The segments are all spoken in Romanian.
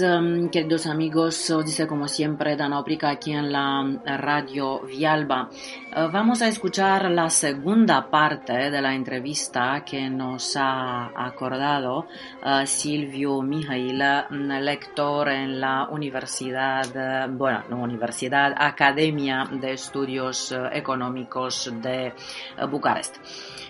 Um, queridos amigos. Os dice como siempre Oprica aquí en la radio Vialba. Uh, vamos a escuchar la segunda parte de la entrevista que nos ha acordado uh, Silvio Mijaila, lector en la Universidad, bueno, no Universidad, Academia de Estudios Económicos de Bucarest.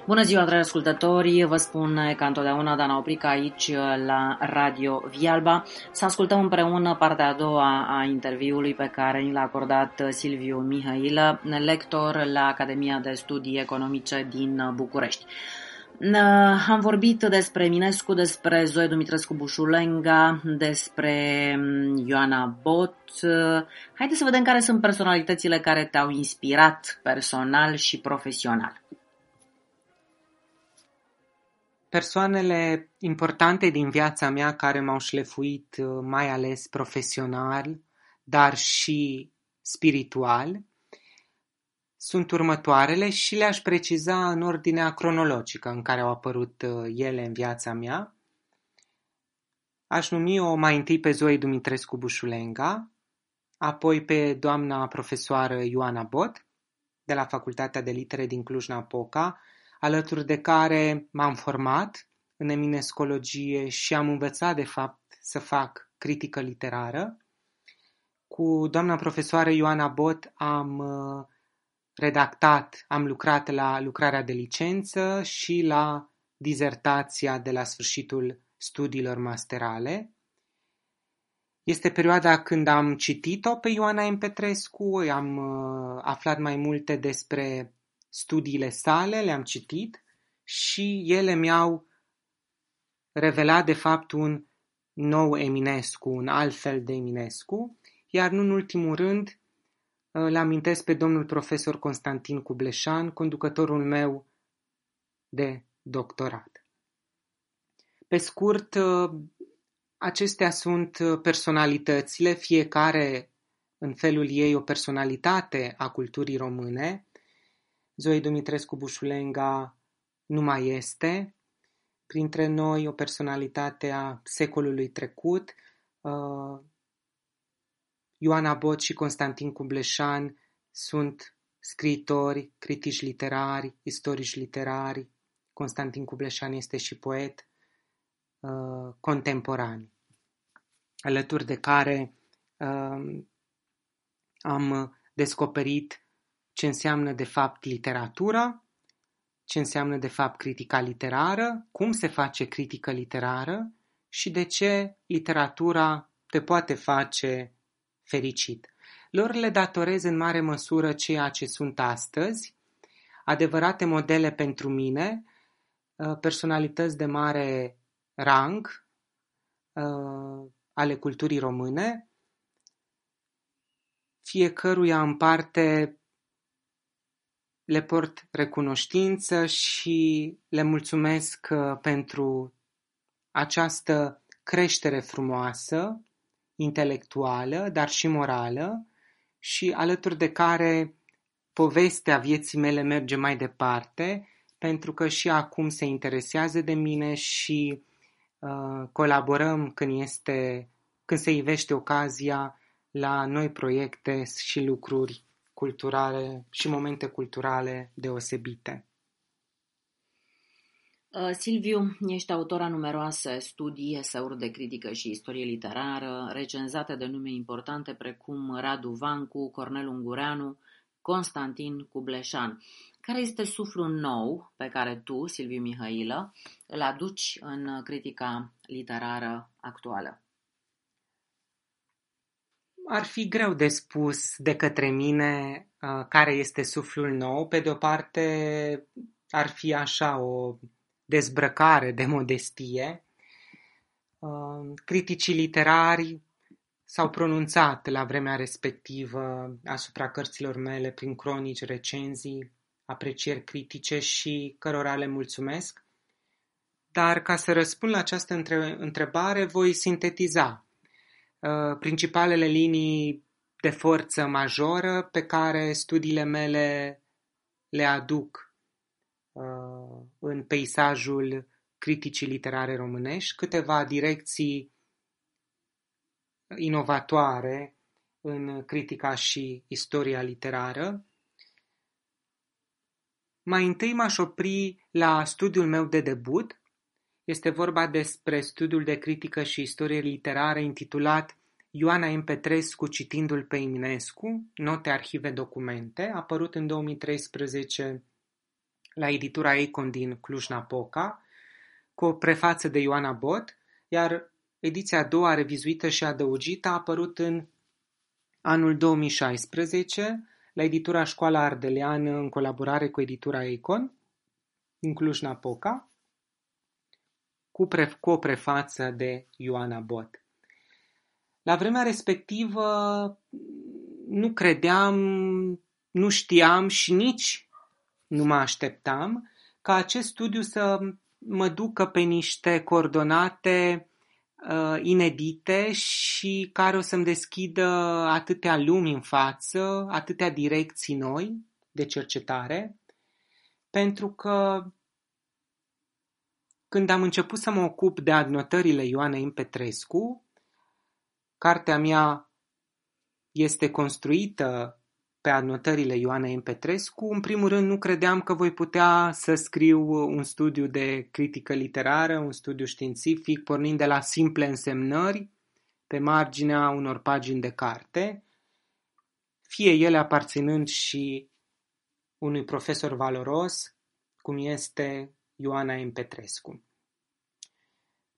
Bună ziua, dragi ascultători! Vă spun ca întotdeauna Dana Oprica aici la Radio Vialba să ascultăm împreună partea a doua a interviului pe care ni l-a acordat Silviu Mihailă, lector la Academia de Studii Economice din București. Am vorbit despre Minescu, despre Zoe Dumitrescu Bușulenga, despre Ioana Bot. Haideți să vedem care sunt personalitățile care te-au inspirat personal și profesional. persoanele importante din viața mea care m-au șlefuit uh, mai ales profesional, dar și spiritual, sunt următoarele și le-aș preciza în ordinea cronologică în care au apărut uh, ele în viața mea. Aș numi-o mai întâi pe Zoe Dumitrescu Bușulenga, apoi pe doamna profesoară Ioana Bot, de la Facultatea de Litere din Cluj-Napoca, alături de care m-am format în eminescologie și am învățat de fapt să fac critică literară. Cu doamna profesoară Ioana Bot am uh, redactat, am lucrat la lucrarea de licență și la dizertația de la sfârșitul studiilor masterale. Este perioada când am citit-o pe Ioana M. Petrescu, am uh, aflat mai multe despre studiile sale, le-am citit și ele mi-au revelat de fapt un nou Eminescu, un alt fel de Eminescu, iar nu în ultimul rând îl amintesc pe domnul profesor Constantin Cubleșan, conducătorul meu de doctorat. Pe scurt, acestea sunt personalitățile, fiecare în felul ei o personalitate a culturii române, Zoe Dumitrescu Bușulenga nu mai este printre noi, o personalitate a secolului trecut. Uh, Ioana Bot și Constantin Cubleșan sunt scriitori, critici literari, istorici literari. Constantin Cubleșan este și poet uh, contemporan, alături de care uh, am descoperit ce înseamnă de fapt literatura, ce înseamnă de fapt critica literară, cum se face critică literară și de ce literatura te poate face fericit. Lor le datorez în mare măsură ceea ce sunt astăzi, adevărate modele pentru mine, uh, personalități de mare rang uh, ale culturii române, fiecăruia în parte le port recunoștință și le mulțumesc uh, pentru această creștere frumoasă, intelectuală, dar și morală și alături de care povestea vieții mele merge mai departe, pentru că și acum se interesează de mine și uh, colaborăm când, este, când se ivește ocazia la noi proiecte și lucruri culturale și momente culturale deosebite. Uh, Silviu, ești autor a numeroase studii, eseuri de critică și istorie literară, recenzate de nume importante precum Radu Vancu, Cornel Ungureanu, Constantin Cubleșan. Care este suflul nou pe care tu, Silviu Mihailă, îl aduci în critica literară actuală? ar fi greu de spus de către mine uh, care este suflul nou. Pe de o parte, ar fi așa o dezbrăcare de modestie. Uh, criticii literari s-au pronunțat la vremea respectivă asupra cărților mele prin cronici, recenzii, aprecieri critice și cărora le mulțumesc. Dar ca să răspund la această întrebare, voi sintetiza uh, principalele linii de forță majoră pe care studiile mele le aduc uh, în peisajul criticii literare românești, câteva direcții inovatoare în critica și istoria literară. Mai întâi m-aș opri la studiul meu de debut. Este vorba despre studiul de critică și istorie literară intitulat Ioana M. Petrescu citindu-l pe Eminescu, note, arhive, documente, apărut în 2013 la editura Econ din Cluj-Napoca, cu o prefață de Ioana Bot, iar ediția a doua, revizuită și adăugită, a apărut în anul 2016 la editura Școala Ardeleană în colaborare cu editura Econ din Cluj-Napoca, cu, pre- cu o prefață de Ioana Bot. La vremea respectivă nu credeam, nu știam și nici nu mă așteptam ca acest studiu să mă ducă pe niște coordonate uh, inedite și care o să-mi deschidă atâtea lumi în față, atâtea direcții noi de cercetare, pentru că când am început să mă ocup de adnotările Ioanei Petrescu, Cartea mea este construită pe anotările Ioanei M. Petrescu. În primul rând, nu credeam că voi putea să scriu un studiu de critică literară, un studiu științific, pornind de la simple însemnări pe marginea unor pagini de carte, fie ele aparținând și unui profesor valoros, cum este Ioana M. Petrescu.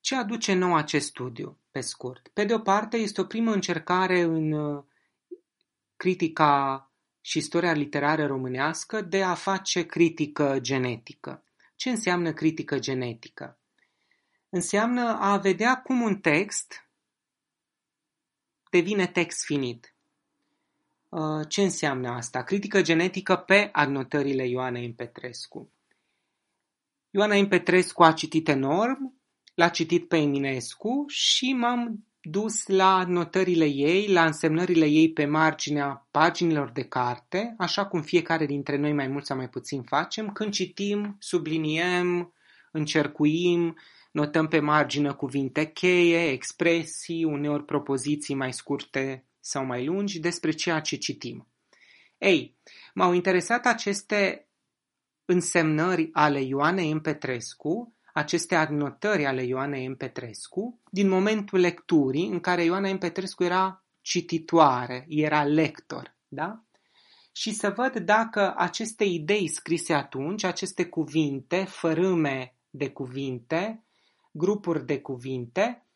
Ce aduce nou acest studiu, pe scurt? Pe de o parte, este o primă încercare în uh, critica și istoria literară românească de a face critică genetică. Ce înseamnă critică genetică? Înseamnă a vedea cum un text devine text finit. Uh, ce înseamnă asta? Critică genetică pe adnotările Ioanei Petrescu. Ioana Petrescu a citit enorm, L-a citit pe Eminescu și m-am dus la notările ei, la însemnările ei pe marginea paginilor de carte, așa cum fiecare dintre noi mai mult sau mai puțin facem, când citim, subliniem, încercuim, notăm pe margină cuvinte cheie, expresii, uneori propoziții mai scurte sau mai lungi despre ceea ce citim. Ei, m-au interesat aceste însemnări ale Ioanei M. Petrescu, aceste adnotări ale Ioanei M. Petrescu din momentul lecturii în care Ioana M. Petrescu era cititoare, era lector, da? Și să văd dacă aceste idei scrise atunci, aceste cuvinte, fărâme de cuvinte, grupuri de cuvinte,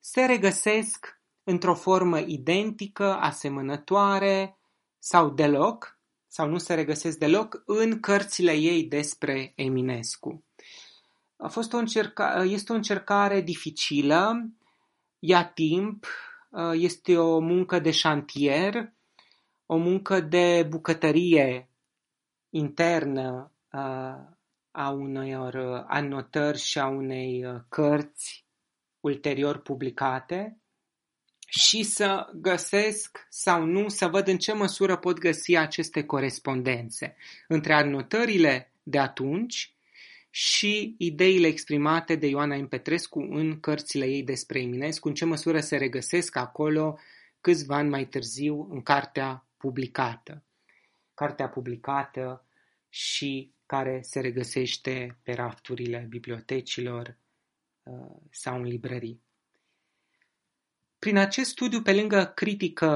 se regăsesc într-o formă identică, asemănătoare sau deloc, sau nu se regăsesc deloc în cărțile ei despre Eminescu. A fost o încerca- este o încercare dificilă, ia timp, este o muncă de șantier, o muncă de bucătărie internă a unor anotări și a unei cărți ulterior publicate și să găsesc sau nu, să văd în ce măsură pot găsi aceste corespondențe. Între anotările de atunci și ideile exprimate de Ioana M. Petrescu în cărțile ei despre Eminescu, în ce măsură se regăsesc acolo câțiva ani mai târziu în cartea publicată. Cartea publicată și care se regăsește pe rafturile bibliotecilor uh, sau în librării. Prin acest studiu, pe lângă critică,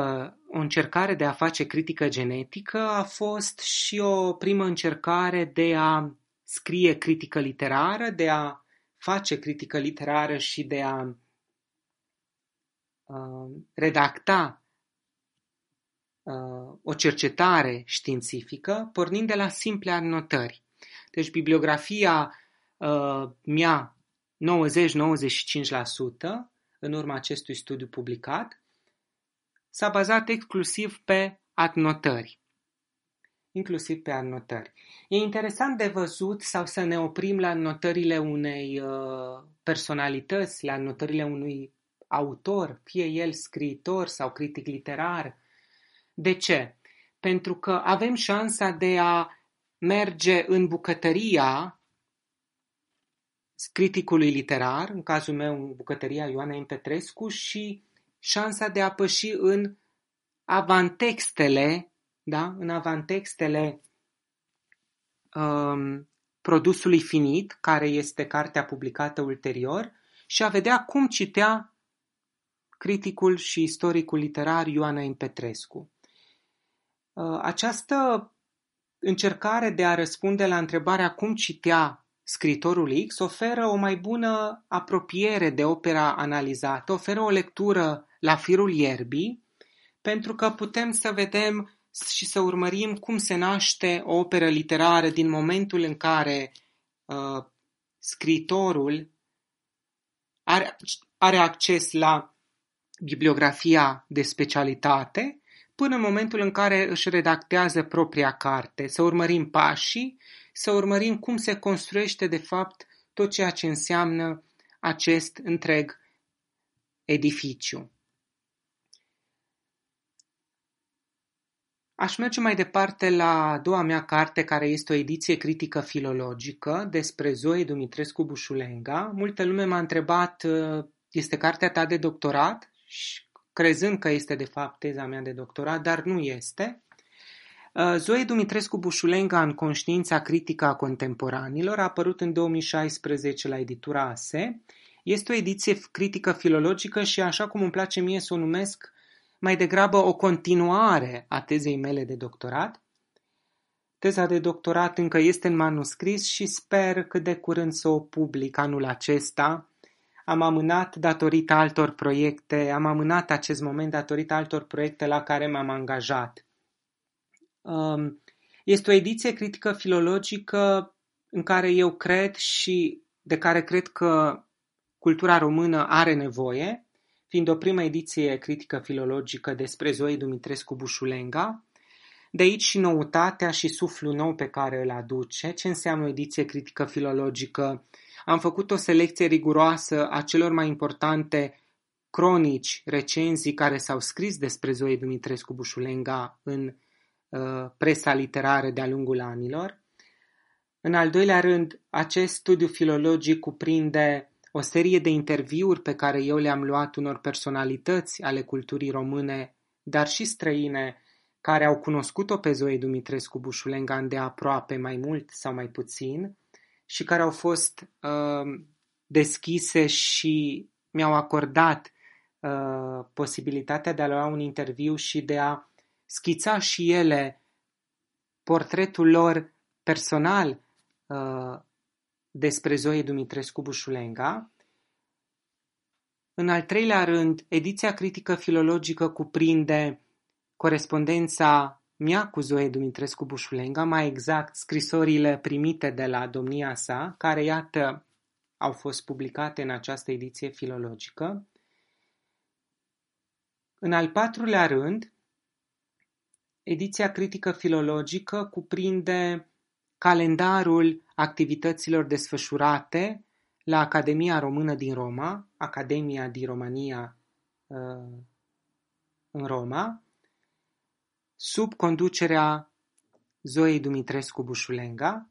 o încercare de a face critică genetică, a fost și o primă încercare de a scrie critică literară, de a face critică literară și de a uh, redacta uh, o cercetare științifică, pornind de la simple anotări. Deci bibliografia uh, mea 90-95% în urma acestui studiu publicat s-a bazat exclusiv pe adnotări. Inclusiv pe adnotări. E interesant de văzut sau să ne oprim la notările unei uh, personalități, la notările unui autor, fie el scriitor sau critic literar. De ce? Pentru că avem șansa de a merge în bucătăria criticului literar, în cazul meu în bucătăria Ioana M. Petrescu, și șansa de a păși în avantextele, da? în avantextele um, produsului finit, care este cartea publicată ulterior, și a vedea cum citea criticul și istoricul literar Ioana M. Petrescu. Uh, această încercare de a răspunde la întrebarea cum citea scritorul X oferă o mai bună apropiere de opera analizată, oferă o lectură la firul ierbii, pentru că putem să vedem și să urmărim cum se naște o operă literară din momentul în care uh, scritorul are, are acces la bibliografia de specialitate până în momentul în care își redactează propria carte, să urmărim pașii, să urmărim cum se construiește de fapt tot ceea ce înseamnă acest întreg edificiu. Aș merge mai departe la a doua mea carte, care este o ediție critică filologică despre Zoe Dumitrescu Bușulenga. Multă lume m-a întrebat, este cartea ta de doctorat? Și crezând că este de fapt teza mea de doctorat, dar nu este. Zoe Dumitrescu Bușulenga în conștiința critică a contemporanilor a apărut în 2016 la editura ASE. Este o ediție critică filologică și așa cum îmi place mie să o numesc, mai degrabă o continuare a tezei mele de doctorat. Teza de doctorat încă este în manuscris și sper cât de curând să o public anul acesta. Am amânat datorită altor proiecte, am amânat acest moment datorită altor proiecte la care m-am angajat. Um, este o ediție critică filologică în care eu cred și de care cred că cultura română are nevoie fiind o primă ediție critică filologică despre Zoe Dumitrescu Bușulenga, de aici și noutatea și suflul nou pe care îl aduce. Ce înseamnă o ediție critică filologică? Am făcut o selecție riguroasă a celor mai importante cronici, recenzii care s-au scris despre Zoe Dumitrescu Bușulenga în uh, presa literară de-a lungul anilor. În al doilea rând, acest studiu filologic cuprinde o serie de interviuri pe care eu le-am luat unor personalități ale culturii române, dar și străine, care au cunoscut-o pe Zoe Dumitrescu Bușulenga de aproape mai mult sau mai puțin și care au fost uh, deschise și mi-au acordat uh, posibilitatea de a lua un interviu și de a schița și ele portretul lor personal uh, despre Zoe Dumitrescu Bușulenga. În al treilea rând, ediția critică filologică cuprinde corespondența mea cu Zoe Dumitrescu Bușulenga, mai exact scrisorile primite de la domnia sa, care, iată, au fost publicate în această ediție filologică. În al patrulea rând, ediția critică filologică cuprinde calendarul activităților desfășurate la Academia Română din Roma, Academia di Romania uh, în Roma, sub conducerea Zoei Dumitrescu Bușulenga,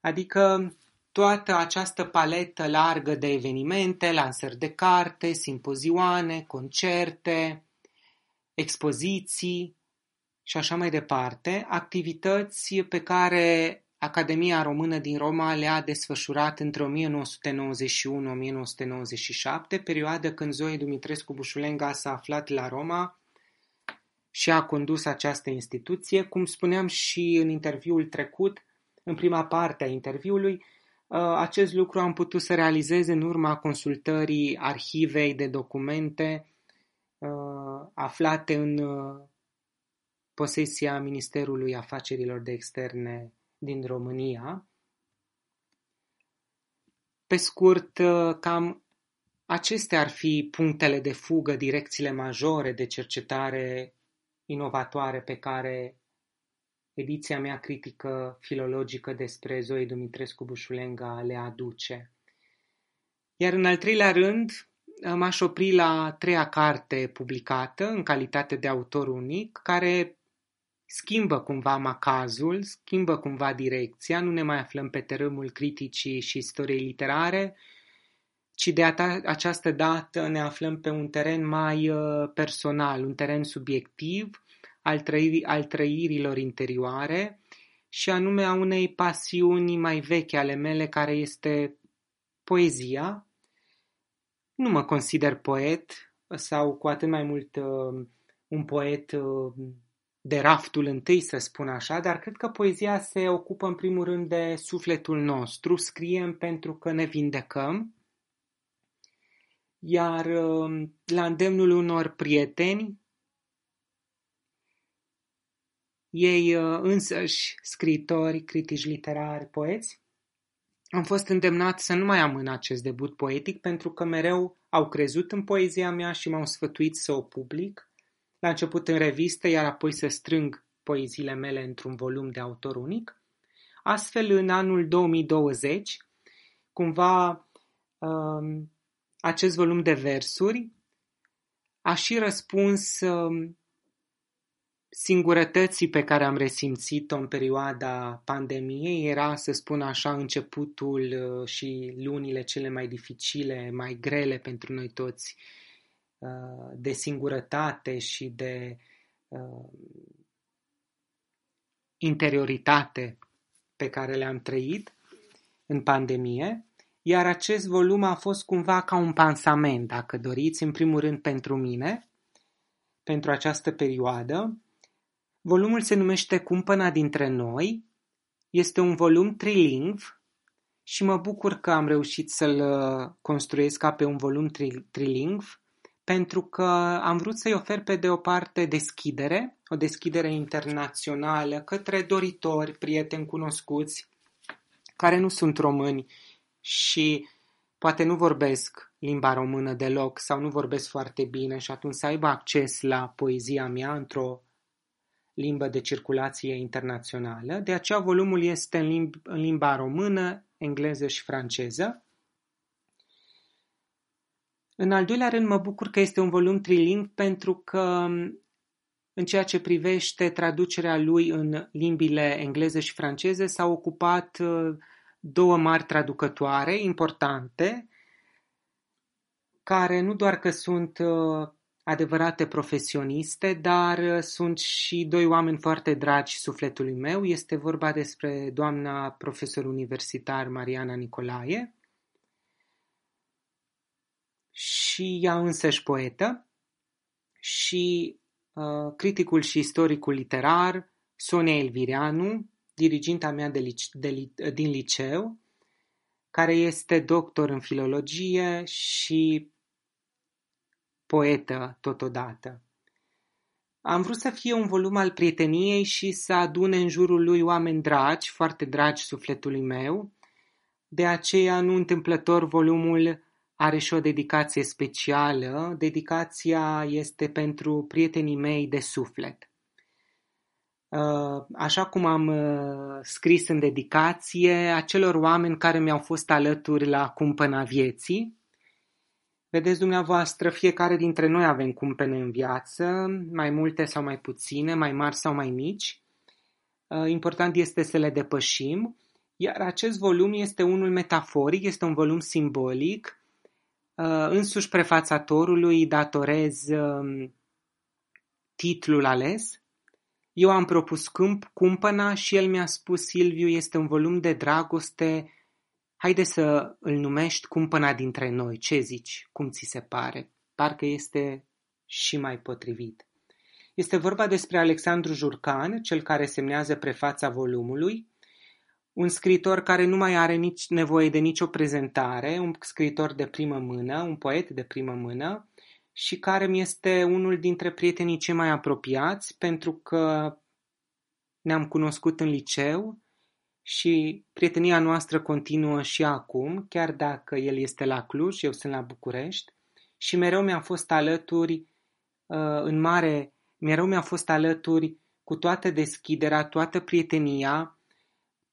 adică toată această paletă largă de evenimente, lansări de carte, simpozioane, concerte, expoziții și așa mai departe, activități pe care Academia Română din Roma le-a desfășurat între 1991-1997, perioadă când Zoe Dumitrescu Bușulenga s-a aflat la Roma și a condus această instituție. Cum spuneam și în interviul trecut, în prima parte a interviului, ă, acest lucru am putut să realizez în urma consultării arhivei de documente ă, aflate în ă, posesia Ministerului Afacerilor de Externe din România. Pe scurt, cam acestea ar fi punctele de fugă, direcțiile majore de cercetare inovatoare pe care ediția mea critică filologică despre Zoe Dumitrescu Bușulenga le aduce. Iar în al treilea rând, m-aș opri la treia carte publicată în calitate de autor unic, care schimbă cumva macazul, schimbă cumva direcția, nu ne mai aflăm pe tărâmul criticii și istoriei literare, ci de această dată ne aflăm pe un teren mai uh, personal, un teren subiectiv al, trăiri, al trăirilor interioare și anume a unei pasiuni mai vechi ale mele care este poezia. Nu mă consider poet sau cu atât mai mult uh, un poet uh, de raftul întâi, să spun așa, dar cred că poezia se ocupă în primul rând de sufletul nostru, scriem pentru că ne vindecăm, iar uh, la îndemnul unor prieteni, ei uh, însăși scritori, critici literari, poeți, am fost îndemnat să nu mai amân acest debut poetic pentru că mereu au crezut în poezia mea și m-au sfătuit să o public, la început în revistă, iar apoi să strâng poeziile mele într-un volum de autor unic. Astfel, în anul 2020, cumva um, acest volum de versuri a și răspuns um, singurătății pe care am resimțit-o în perioada pandemiei. Era, să spun așa, începutul uh, și lunile cele mai dificile, mai grele pentru noi toți Uh, de singurătate și de uh, interioritate pe care le-am trăit în pandemie, iar acest volum a fost cumva ca un pansament, dacă doriți, în primul rând pentru mine, pentru această perioadă. Volumul se numește Cumpăna dintre noi, este un volum trilingv și mă bucur că am reușit să-l uh, construiesc ca pe un volum tri- trilingv, pentru că am vrut să-i ofer pe de o parte deschidere, o deschidere internațională către doritori, prieteni cunoscuți, care nu sunt români și poate nu vorbesc limba română deloc sau nu vorbesc foarte bine și atunci să aibă acces la poezia mea într-o limbă de circulație internațională. De aceea volumul este în, limb- în limba română, engleză și franceză. În al doilea rând, mă bucur că este un volum trilingv pentru că în ceea ce privește traducerea lui în limbile engleză și franceză s-au ocupat uh, două mari traducătoare importante, care nu doar că sunt uh, adevărate profesioniste, dar uh, sunt și doi oameni foarte dragi sufletului meu. Este vorba despre doamna profesor universitar Mariana Nicolae și ea însăși poetă și uh, criticul și istoricul literar Sonia Elvireanu, diriginta mea de lice- de, din liceu, care este doctor în filologie și poetă totodată. Am vrut să fie un volum al prieteniei și să adune în jurul lui oameni dragi, foarte dragi sufletului meu. De aceea, nu întâmplător, volumul are și o dedicație specială. Dedicația este pentru prietenii mei de suflet. Uh, așa cum am uh, scris în dedicație, acelor oameni care mi-au fost alături la cumpăna vieții. Vedeți dumneavoastră, fiecare dintre noi avem cumpene în viață, mai multe sau mai puține, mai mari sau mai mici. Uh, important este să le depășim, iar acest volum este unul metaforic, este un volum simbolic, Uh, însuși prefațatorului datorez um, titlul ales. Eu am propus câmp, cumpăna și el mi-a spus Silviu este un volum de dragoste, haide să îl numești cumpăna dintre noi, ce zici, cum ți se pare? Parcă este și mai potrivit. Este vorba despre Alexandru Jurcan, cel care semnează prefața volumului, un scriitor care nu mai are nici nevoie de nicio prezentare, un scriitor de primă mână, un poet de primă mână și care mi este unul dintre prietenii cei mai apropiați pentru că ne-am cunoscut în liceu și prietenia noastră continuă și acum, chiar dacă el este la Cluj, eu sunt la București și mereu mi-a fost alături uh, în mare, mereu mi-a fost alături cu toată deschiderea, toată prietenia,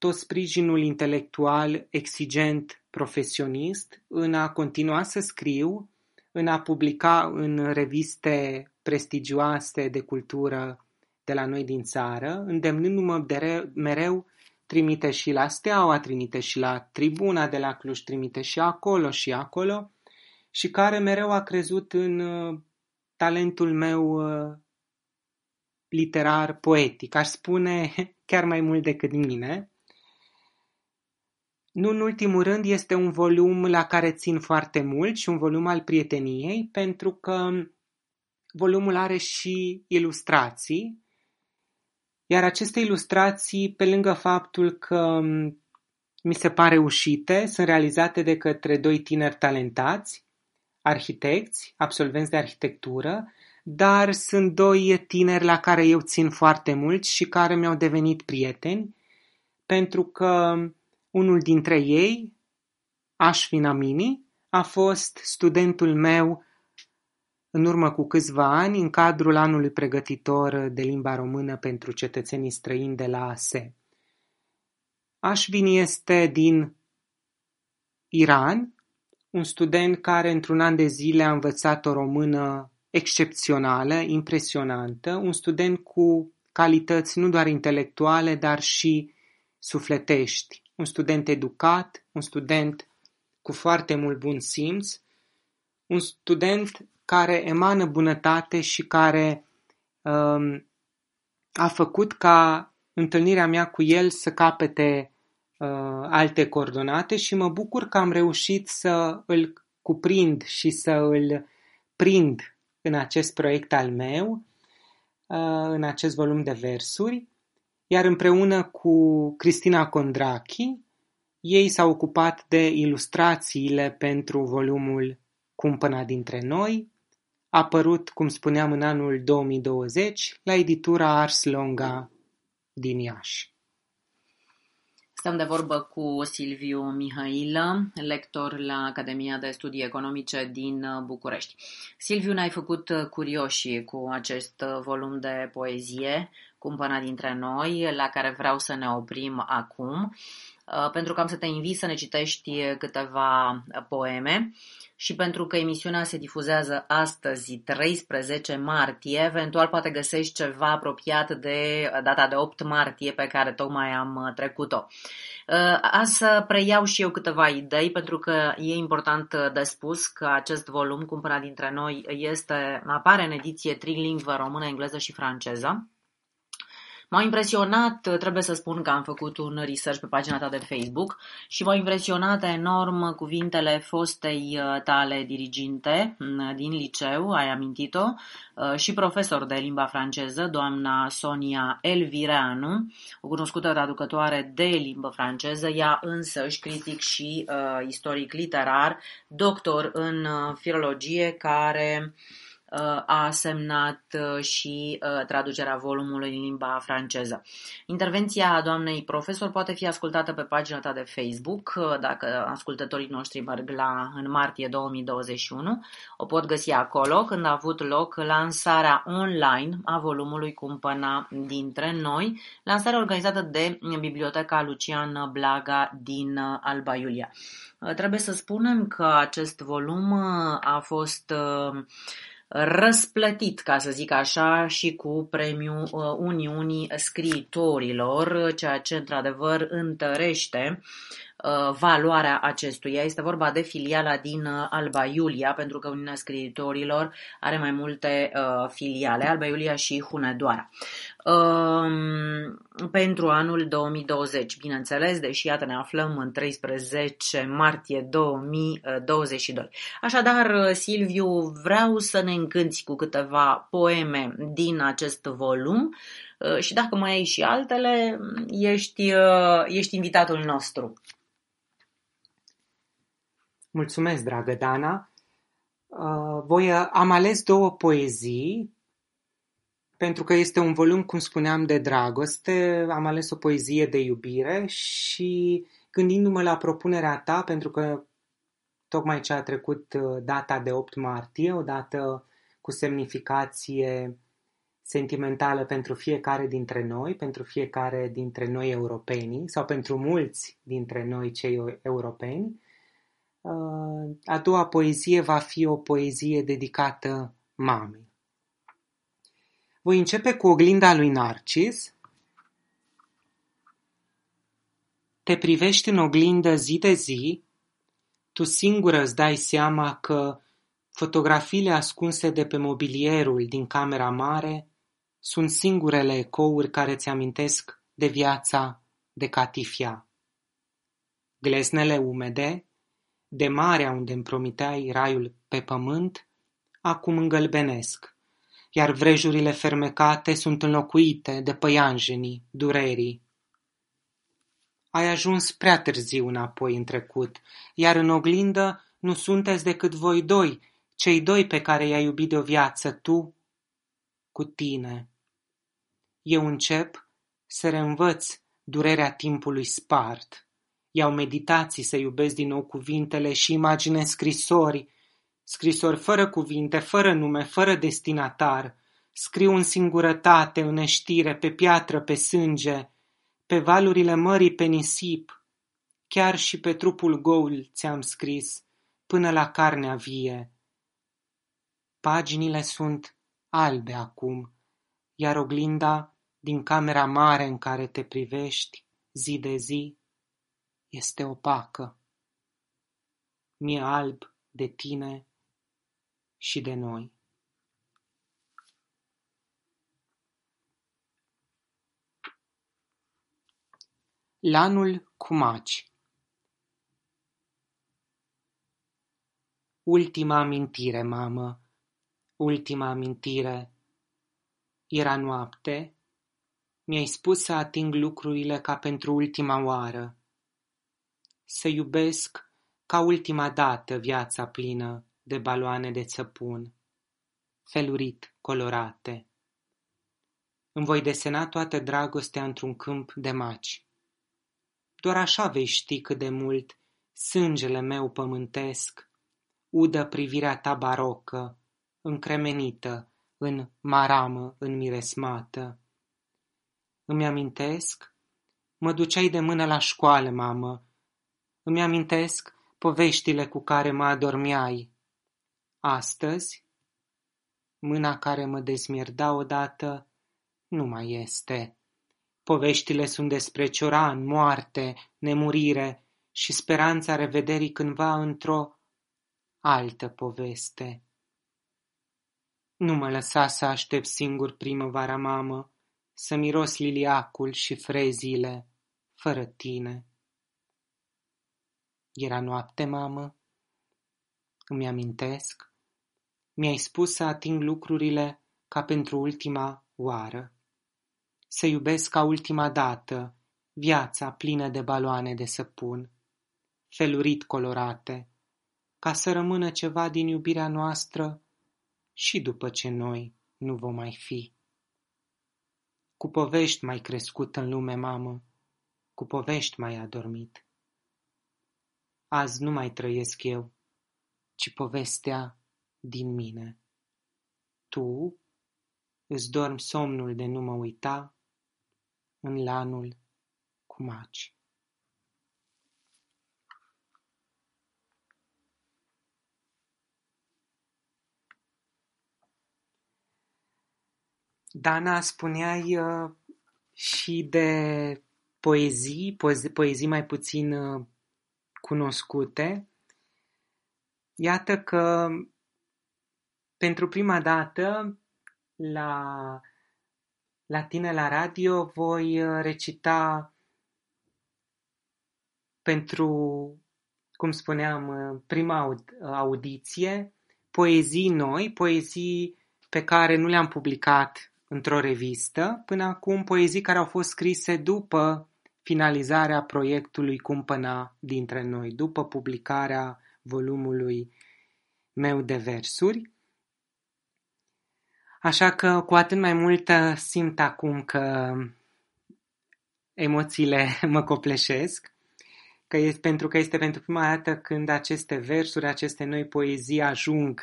tot sprijinul intelectual, exigent, profesionist, în a continua să scriu, în a publica în reviste prestigioase de cultură de la noi din țară, îndemnându-mă de mereu trimite și la Steaua, trimite și la Tribuna de la Cluj, trimite și acolo și acolo, și care mereu a crezut în uh, talentul meu uh, literar poetic, aș spune chiar mai mult decât mine. Nu în ultimul rând este un volum la care țin foarte mult și un volum al prieteniei, pentru că volumul are și ilustrații iar aceste ilustrații, pe lângă faptul că mi se pare reușite, sunt realizate de către doi tineri talentați, arhitecți, absolvenți de arhitectură, dar sunt doi tineri la care eu țin foarte mult și care mi-au devenit prieteni, pentru că unul dintre ei, Ashvin Amini, a fost studentul meu în urmă cu câțiva ani, în cadrul anului pregătitor de limba română pentru cetățenii străini de la ASE. Ashvin este din Iran, un student care într-un an de zile a învățat o română excepțională, impresionantă, un student cu calități nu doar intelectuale, dar și sufletești, un student educat, un student cu foarte mult bun simț, un student care emană bunătate și care um, a făcut ca întâlnirea mea cu el să capete uh, alte coordonate și mă bucur că am reușit să îl cuprind și să îl prind în acest proiect al meu, uh, în acest volum de versuri, iar împreună cu Cristina Condrachi, ei s-au ocupat de ilustrațiile pentru volumul Cumpăna dintre noi, apărut, cum spuneam, în anul 2020 la editura Ars Longa din Iași. Stăm de vorbă cu Silviu Mihailă, lector la Academia de Studii Economice din București. Silviu, ne-ai făcut curioși cu acest volum de poezie, Cumpăna dintre noi, la care vreau să ne oprim acum, pentru că am să te invit să ne citești câteva poeme și pentru că emisiunea se difuzează astăzi, 13 martie, eventual poate găsești ceva apropiat de data de 8 martie pe care tocmai am uh, trecut-o. Uh, Azi să preiau și eu câteva idei, pentru că e important uh, de spus că acest volum, cumpărat dintre noi, este, apare în ediție trilingvă română, engleză și franceză. M-a impresionat, trebuie să spun că am făcut un research pe pagina ta de Facebook și m-au impresionat enorm cuvintele fostei uh, tale diriginte mm, din liceu, ai amintit-o, uh, și profesor de limba franceză, doamna Sonia Elvireanu, o cunoscută traducătoare de limbă franceză, ea însăși critic și uh, istoric literar, doctor în uh, filologie, care uh, a semnat uh, și uh, traducerea volumului în limba franceză. Intervenția doamnei profesor poate fi ascultată pe pagina ta de Facebook, uh, dacă ascultătorii noștri merg la în martie 2021. O pot găsi acolo când a avut loc lansarea online a volumului Cumpăna dintre noi, lansare organizată de Biblioteca Lucian Blaga din Alba Iulia. Trebuie să spunem că acest volum a fost răsplătit, ca să zic așa, și cu premiul uh, Uniunii Scriitorilor, ceea ce într-adevăr întărește uh, valoarea acestuia. Este vorba de filiala din uh, Alba Iulia, pentru că Uniunea Scriitorilor are mai multe uh, filiale, Alba Iulia și Hunedoara pentru anul 2020. Bineînțeles, deși iată ne aflăm în 13 martie 2022. Așadar, Silviu, vreau să ne încânți cu câteva poeme din acest volum uh, și dacă mai ai și altele, ești, uh, ești invitatul nostru. Mulțumesc, dragă Dana. Uh, voi am ales două poezii pentru că este un volum, cum spuneam, de dragoste. Am ales o poezie de iubire și gândindu-mă la propunerea ta, pentru că tocmai ce a trecut uh, data de 8 martie, o dată cu semnificație sentimentală pentru fiecare dintre noi, pentru fiecare dintre noi europeni sau pentru mulți dintre noi cei europeni. Uh, a doua poezie va fi o poezie dedicată mamei. Voi începe cu oglinda lui Narcis. Te privești în oglindă zi de zi, tu singură îți dai seama că fotografiile ascunse de pe mobilierul din camera mare sunt singurele ecouri care ți amintesc de viața de catifia. Glesnele umede, de marea unde îmi promiteai raiul pe pământ, acum îngălbenesc, iar vrejurile fermecate sunt înlocuite de păianjenii durerii. Ai ajuns prea târziu înapoi în trecut, iar în oglindă nu sunteți decât voi doi, cei doi pe care i-ai iubit de o viață, tu cu tine. Eu încep să reînvăț durerea timpului spart. Iau meditații să iubesc din nou cuvintele și imaginez scrisori, scrisori fără cuvinte, fără nume, fără destinatar. Scriu în singurătate, în neștire, pe piatră, pe sânge, pe valurile mării pe nisip. Chiar și pe trupul goul ți-am scris, până la carnea vie. Paginile sunt albe acum, iar oglinda din camera mare în care te privești zi de zi este opacă. Mi-e alb de tine și de noi. Lanul cu maci Ultima amintire, mamă, ultima amintire. Era noapte mi-ai spus să ating lucrurile ca pentru ultima oară, să iubesc ca ultima dată viața plină de baloane de țăpun, felurit, colorate. Îmi voi desena toată dragostea într-un câmp de maci. Doar așa vei ști cât de mult sângele meu pământesc udă privirea ta barocă, încremenită, în maramă înmiresmată. Îmi amintesc, mă duceai de mână la școală, mamă. Îmi amintesc poveștile cu care mă adormeai. Astăzi, mâna care mă dezmierda odată nu mai este. Poveștile sunt despre cioran, moarte, nemurire și speranța revederii cândva într-o altă poveste. Nu mă lăsa să aștept singur primăvara, mamă, să miros liliacul și freziile fără tine. Era noapte, mamă? Îmi amintesc. Mi-ai spus să ating lucrurile ca pentru ultima oară. Să iubesc ca ultima dată viața plină de baloane de săpun, felurit colorate, ca să rămână ceva din iubirea noastră și după ce noi nu vom mai fi. Cu povești mai crescut în lume, mamă, cu povești mai adormit. Azi nu mai trăiesc eu, ci povestea din mine. Tu îți dormi somnul de nu mă uita în lanul cu maci. Dana, spuneai uh, și de poezii, poezii, poezii mai puțin uh, cunoscute. Iată că pentru prima dată la, la tine la radio voi uh, recita pentru, cum spuneam, uh, prima audiție, poezii noi, poezii pe care nu le-am publicat într-o revistă, până acum poezii care au fost scrise după finalizarea proiectului Cumpăna dintre noi, după publicarea volumului meu de versuri. Așa că cu atât mai mult uh, simt acum că emoțiile mă copleșesc, că este, pentru că este pentru prima dată când aceste versuri, aceste noi poezii ajung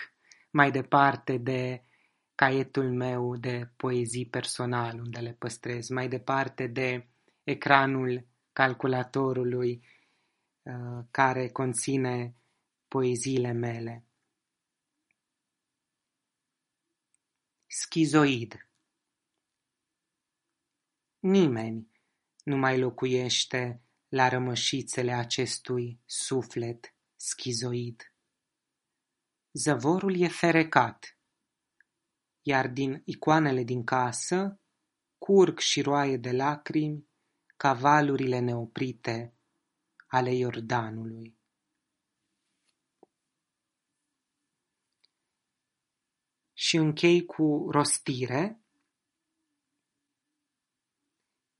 mai departe de caietul meu de poezii personal, unde le păstrez, mai departe de ecranul calculatorului uh, care conține poeziile mele. Schizoid Nimeni nu mai locuiește la rămășițele acestui suflet schizoid. Zăvorul e ferecat, iar din icoanele din casă curg și roaie de lacrimi ca valurile neoprite ale Iordanului. Și închei cu rostire.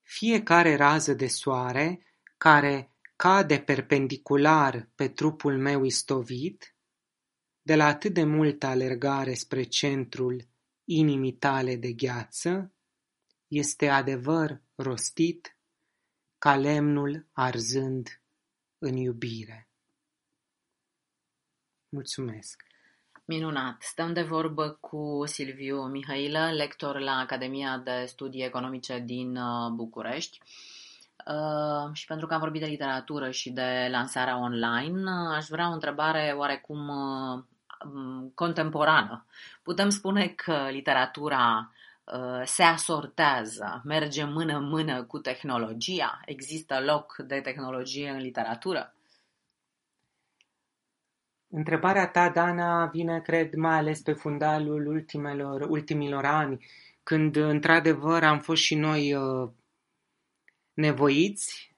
Fiecare rază de soare care cade perpendicular pe trupul meu istovit, de la atât de multă alergare spre centrul inimii tale de gheață, este adevăr rostit ca lemnul arzând în iubire. Mulțumesc! Minunat! Stăm de vorbă cu Silviu Mihailă, lector la Academia de Studii Economice din uh, București. Uh, și pentru că am vorbit de literatură și de lansarea online, uh, aș vrea o întrebare oarecum uh, contemporană. Putem spune că literatura uh, se asortează, merge mână-mână cu tehnologia? Există loc de tehnologie în literatură? Întrebarea ta, Dana, vine, cred, mai ales pe fundalul ultimelor, ultimilor ani, când, într-adevăr, am fost și noi uh, nevoiți,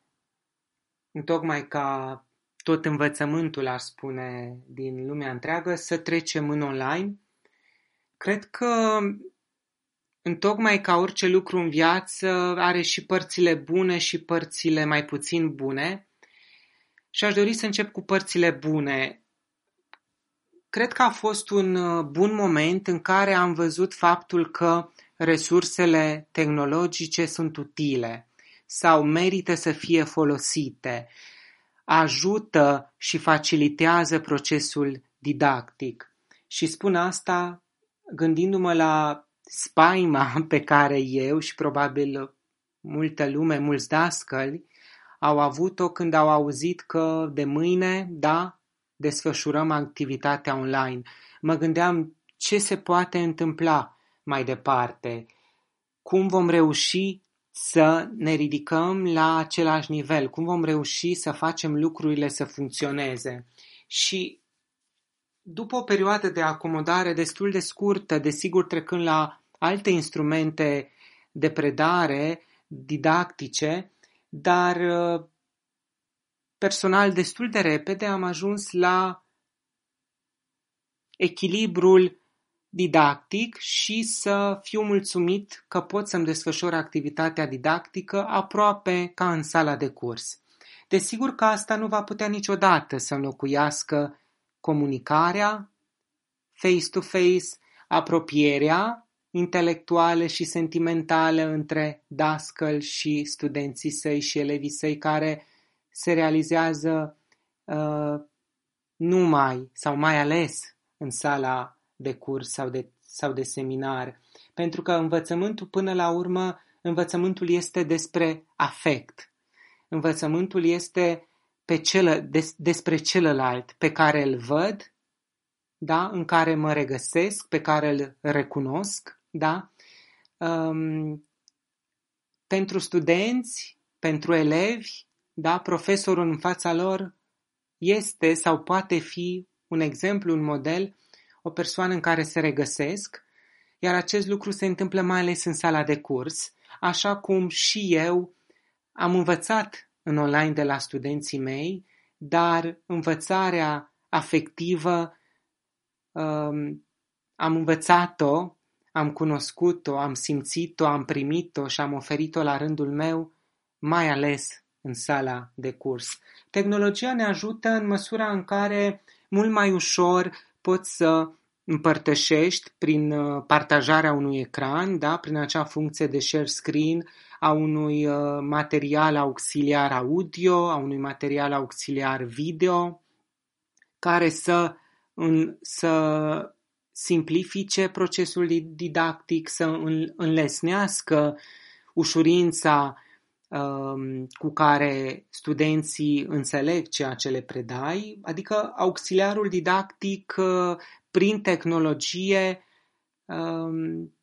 tocmai ca tot învățământul, aș spune, din lumea întreagă, să trecem în online. Cred că întocmai ca orice lucru în viață are și părțile bune și părțile mai puțin bune. Și aș dori să încep cu părțile bune. Cred că a fost un uh, bun moment în care am văzut faptul că resursele tehnologice sunt utile sau merită să fie folosite ajută și facilitează procesul didactic. Și spun asta gândindu-mă la spaima pe care eu și probabil multă lume, mulți dascăli, au avut-o când au auzit că de mâine, da, desfășurăm activitatea online. Mă gândeam ce se poate întâmpla mai departe, cum vom reuși să ne ridicăm la același nivel, cum vom reuși să facem lucrurile să funcționeze. Și după o perioadă de acomodare destul de scurtă, desigur trecând la alte instrumente de predare didactice, dar uh, personal destul de repede am ajuns la echilibrul didactic și să fiu mulțumit că pot să-mi desfășor activitatea didactică aproape ca în sala de curs. Desigur că asta nu va putea niciodată să înlocuiască comunicarea, face-to-face, apropierea intelectuală și sentimentală între dascăl și studenții săi și elevii săi care se realizează uh, numai sau mai ales în sala de curs sau de, sau de seminar. Pentru că învățământul, până la urmă, învățământul este despre afect. Învățământul este pe celă, des, despre celălalt pe care îl văd, da? în care mă regăsesc, pe care îl recunosc. Da? Um, pentru studenți, pentru elevi, da? profesorul în fața lor este sau poate fi un exemplu, un model o persoană în care se regăsesc, iar acest lucru se întâmplă mai ales în sala de curs, așa cum și eu am învățat în online de la studenții mei, dar învățarea afectivă um, am învățat-o, am cunoscut-o, am simțit-o, am primit-o și am oferit-o la rândul meu, mai ales în sala de curs. Tehnologia ne ajută în măsura în care mult mai ușor pot să împărtășești prin uh, partajarea unui ecran, da, prin acea funcție de share screen a unui uh, material auxiliar audio, a unui material auxiliar video, care să, în, să simplifice procesul didactic, să înlesnească ușurința um, cu care studenții înțeleg ceea ce le predai, adică auxiliarul didactic uh, prin tehnologie um,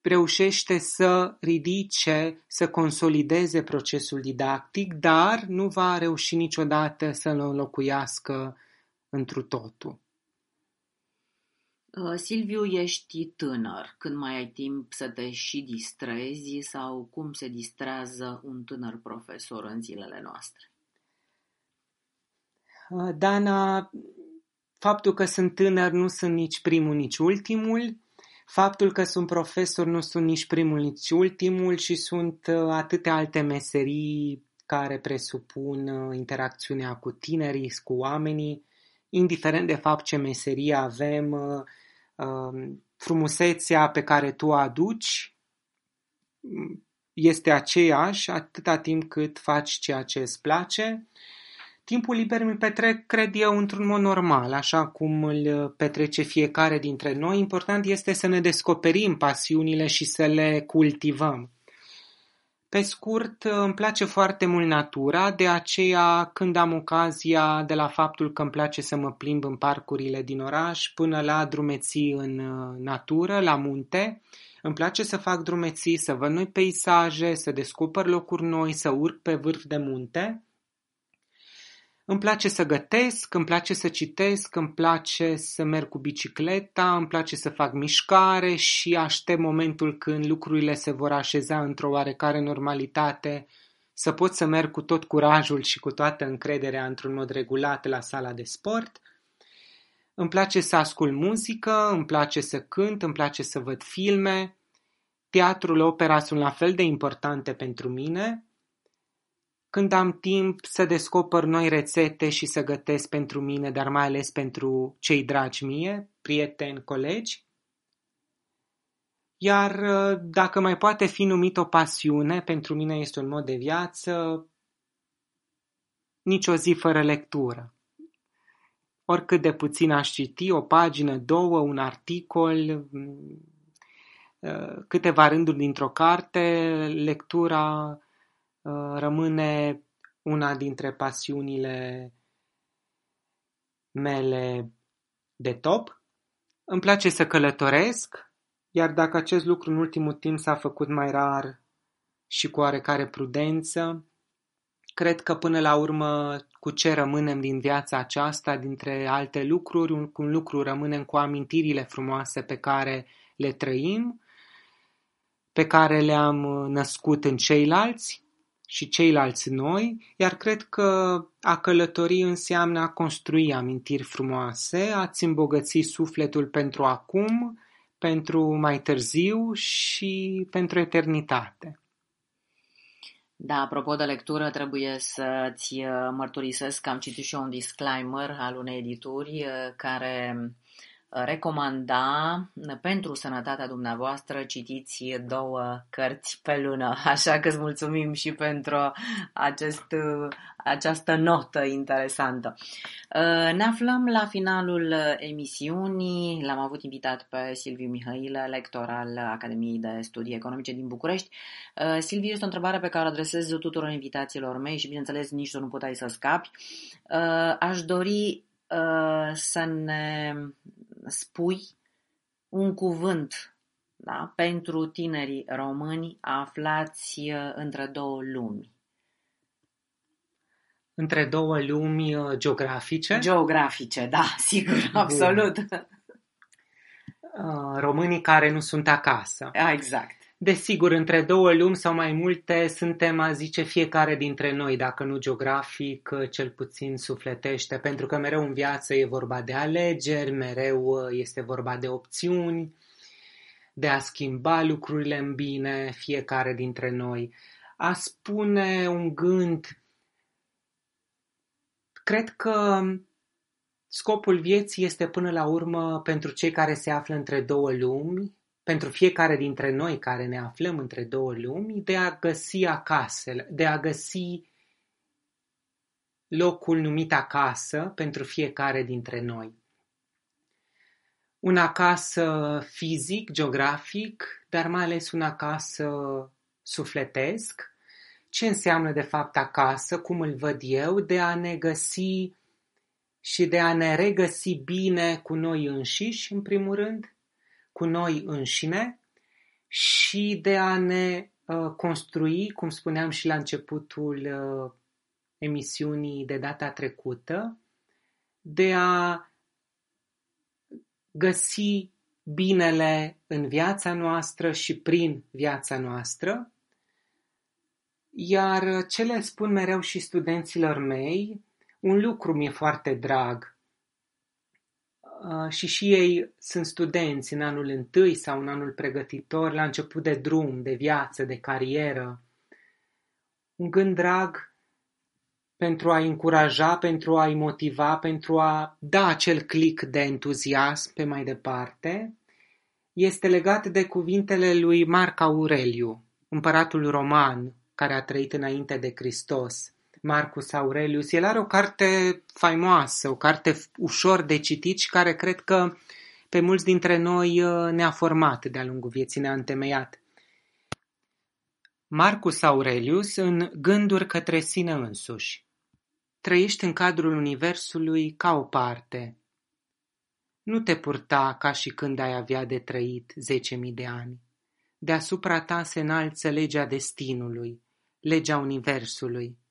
reușește să ridice, să consolideze procesul didactic, dar nu va reuși niciodată să-l înlocuiască întru totul. Uh, Silviu, ești tânăr. Când mai ai timp să te și distrezi sau cum se distrează un tânăr profesor în zilele noastre? Uh, Dana, faptul că sunt tânăr nu sunt nici primul, nici ultimul. Faptul că sunt profesor nu sunt nici primul, nici ultimul și sunt uh, atâtea alte meserii care presupun interacțiunea cu tinerii, cu oamenii, indiferent de fapt ce meserie avem, Um, frumusețea pe care tu o aduci este aceeași atâta timp cât faci ceea ce îți place. Timpul liber îl petrec, cred eu, într-un mod normal, așa cum îl petrece fiecare dintre noi. Important este să ne descoperim pasiunile și să le cultivăm. Pe scurt, îmi place foarte mult natura, de aceea când am ocazia de la faptul că îmi place să mă plimb în parcurile din oraș până la drumeții în uh, natură, la munte, îmi place să fac drumeții, să văd noi peisaje, să descoper locuri noi, să urc pe vârf de munte îmi place să gătesc, îmi place să citesc, îmi place să merg cu bicicleta, îmi place să fac mișcare și aștept momentul când lucrurile se vor așeza într-o oarecare normalitate, să pot să merg cu tot curajul și cu toată încrederea într-un mod regulat la sala de sport. Îmi place să ascult muzică, îmi place să cânt, îmi place să văd filme. Teatrul, opera sunt la fel de importante pentru mine când am timp să descoper noi rețete și să gătesc pentru mine, dar mai ales pentru cei dragi mie, prieteni, colegi. Iar uh, dacă mai poate fi numit o pasiune, pentru mine este un mod de viață, nici o zi fără lectură. Oricât de puțin aș citi, o pagină, două, un articol, mm, uh, câteva rânduri dintr-o carte, lectura Uh, rămâne una dintre pasiunile mele de top. Îmi place să călătoresc, iar dacă acest lucru în ultimul timp s-a făcut mai rar și cu oarecare prudență, cred că până la urmă cu ce rămânem din viața aceasta, dintre alte lucruri, un, un lucru rămânem cu amintirile frumoase pe care le trăim, pe care le-am născut în ceilalți și ceilalți noi, iar cred că a călători înseamnă a construi amintiri frumoase, a-ți îmbogăți sufletul pentru acum, pentru mai târziu și pentru eternitate. Da, apropo de lectură, trebuie să-ți mărturisesc că am citit și eu un disclaimer al unei edituri uh, care recomanda pentru sănătatea dumneavoastră citiți două cărți pe lună. Așa că îți mulțumim și pentru acest, această notă interesantă. Ne aflăm la finalul emisiunii. L-am avut invitat pe Silviu Mihailă, lector al Academiei de Studii Economice din București. Silviu, este o întrebare pe care o adresez tuturor invitațiilor mei și, bineînțeles, nici tu nu puteai să scapi. Aș dori să ne spui un cuvânt da? pentru tinerii români aflați uh, între două lumi. Între două lumi uh, geografice? Geografice, da, sigur, absolut. Uh, românii care nu sunt acasă. Exact. Desigur, între două lumi sau mai multe suntem, a zice, fiecare dintre noi, dacă nu geografic, cel puțin sufletește, pentru că mereu în viață e vorba de alegeri, mereu este vorba de opțiuni, de a schimba lucrurile în bine, fiecare dintre noi. A spune un gând, cred că Scopul vieții este până la urmă pentru cei care se află între două lumi, pentru fiecare dintre noi care ne aflăm între două lumi, de a găsi acasă, de a găsi locul numit acasă pentru fiecare dintre noi. Un acasă fizic, geografic, dar mai ales un acasă sufletesc. Ce înseamnă de fapt acasă, cum îl văd eu, de a ne găsi și de a ne regăsi bine cu noi înșiși, în primul rând, cu noi înșine și de a ne uh, construi, cum spuneam și la începutul uh, emisiunii de data trecută, de a găsi binele în viața noastră și prin viața noastră. Iar ce le spun mereu și studenților mei, un lucru mi-e foarte drag uh, și și ei sunt studenți în anul întâi sau în anul pregătitor, la început de drum, de viață, de carieră. Un gând drag pentru a încuraja, pentru a-i motiva, pentru a da acel click de entuziasm pe mai departe, este legat de cuvintele lui Marc Aureliu, împăratul roman care a trăit înainte de Hristos, Marcus Aurelius. El are o carte faimoasă, o carte ușor de citit și care cred că pe mulți dintre noi uh, ne-a format de-a lungul vieții, ne-a întemeiat. Marcus Aurelius în Gânduri către sine însuși. Trăiești în cadrul universului ca o parte. Nu te purta ca și când ai avea de trăit zece mii de ani. Deasupra ta se înalță legea destinului, legea universului.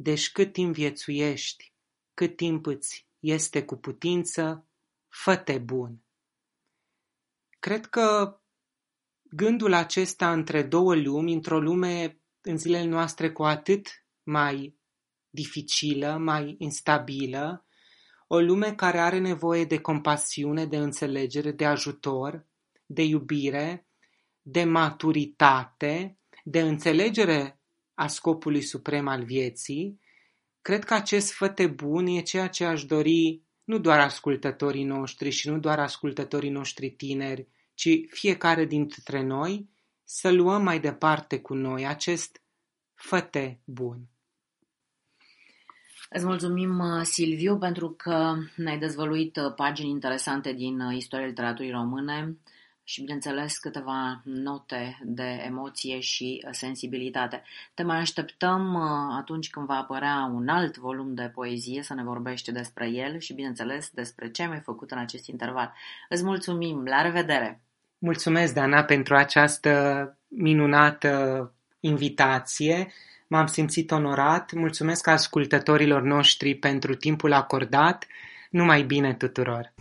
Deci cât timp viețuiești, cât timp îți este cu putință, fă-te bun. Cred că gândul acesta între două lumi, într-o lume în zilele noastre cu atât mai dificilă, mai instabilă, o lume care are nevoie de compasiune, de înțelegere, de ajutor, de iubire, de maturitate, de înțelegere a scopului suprem al vieții, cred că acest făte bun e ceea ce aș dori nu doar ascultătorii noștri și nu doar ascultătorii noștri tineri, ci fiecare dintre noi să luăm mai departe cu noi acest făte bun. Îți mulțumim, uh, Silviu, pentru că ne-ai dezvăluit uh, pagini interesante din uh, istoria literaturii române și, bineînțeles, câteva note de emoție și sensibilitate. Te mai așteptăm atunci când va apărea un alt volum de poezie să ne vorbești despre el și, bineînțeles, despre ce ai mai făcut în acest interval. Îți mulțumim! La revedere! Mulțumesc, Dana, pentru această minunată invitație M-am simțit onorat, mulțumesc ascultătorilor noștri pentru timpul acordat, numai bine tuturor!